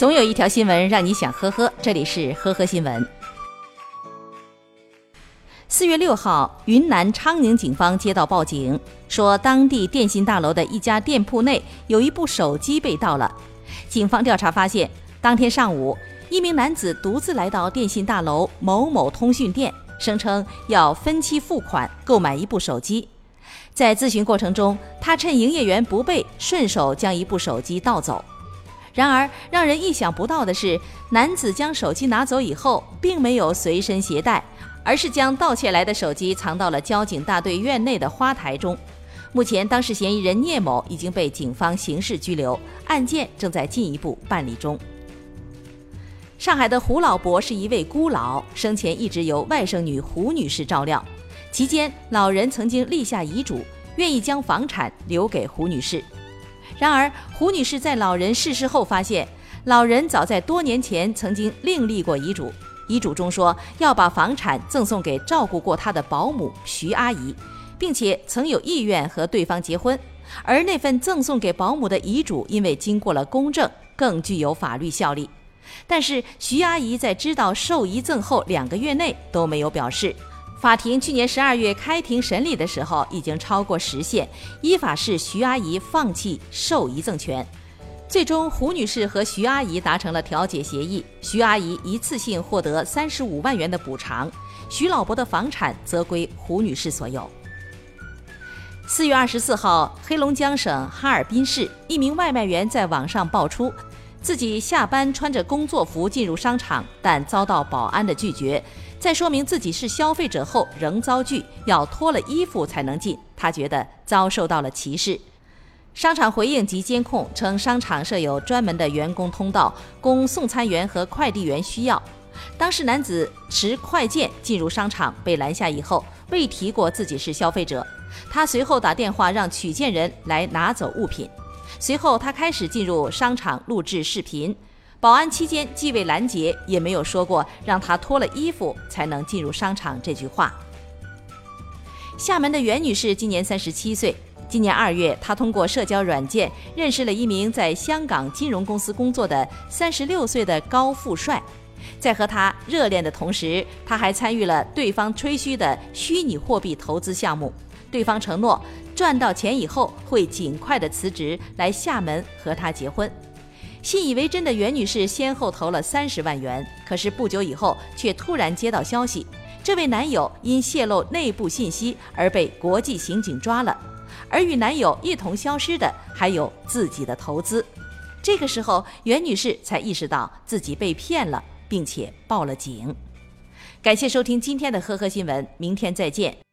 总有一条新闻让你想呵呵，这里是呵呵新闻。四月六号，云南昌宁警方接到报警，说当地电信大楼的一家店铺内有一部手机被盗了。警方调查发现，当天上午，一名男子独自来到电信大楼某某通讯店，声称要分期付款购买一部手机。在咨询过程中，他趁营业员不备，顺手将一部手机盗走。然而，让人意想不到的是，男子将手机拿走以后，并没有随身携带。而是将盗窃来的手机藏到了交警大队院内的花台中。目前，当事嫌疑人聂某已经被警方刑事拘留，案件正在进一步办理中。上海的胡老伯是一位孤老，生前一直由外甥女胡女士照料。期间，老人曾经立下遗嘱，愿意将房产留给胡女士。然而，胡女士在老人逝世后发现，老人早在多年前曾经另立过遗嘱。遗嘱中说要把房产赠送给照顾过他的保姆徐阿姨，并且曾有意愿和对方结婚。而那份赠送给保姆的遗嘱，因为经过了公证，更具有法律效力。但是徐阿姨在知道受遗赠后两个月内都没有表示。法庭去年十二月开庭审理的时候，已经超过时限，依法是徐阿姨放弃受遗赠权。最终，胡女士和徐阿姨达成了调解协议，徐阿姨一次性获得三十五万元的补偿，徐老伯的房产则归胡女士所有。四月二十四号，黑龙江省哈尔滨市一名外卖员在网上爆出，自己下班穿着工作服进入商场，但遭到保安的拒绝，在说明自己是消费者后仍遭拒，要脱了衣服才能进，他觉得遭受到了歧视。商场回应及监控称，商场设有专门的员工通道，供送餐员和快递员需要。当时男子持快件进入商场，被拦下以后，未提过自己是消费者。他随后打电话让取件人来拿走物品。随后，他开始进入商场录制视频。保安期间既未拦截，也没有说过让他脱了衣服才能进入商场这句话。厦门的袁女士今年三十七岁。今年二月，她通过社交软件认识了一名在香港金融公司工作的三十六岁的高富帅。在和他热恋的同时，他还参与了对方吹嘘的虚拟货币投资项目。对方承诺赚到钱以后会尽快的辞职来厦门和他结婚。信以为真的袁女士先后投了三十万元，可是不久以后却突然接到消息，这位男友因泄露内部信息而被国际刑警抓了。而与男友一同消失的还有自己的投资，这个时候袁女士才意识到自己被骗了，并且报了警。感谢收听今天的呵呵新闻，明天再见。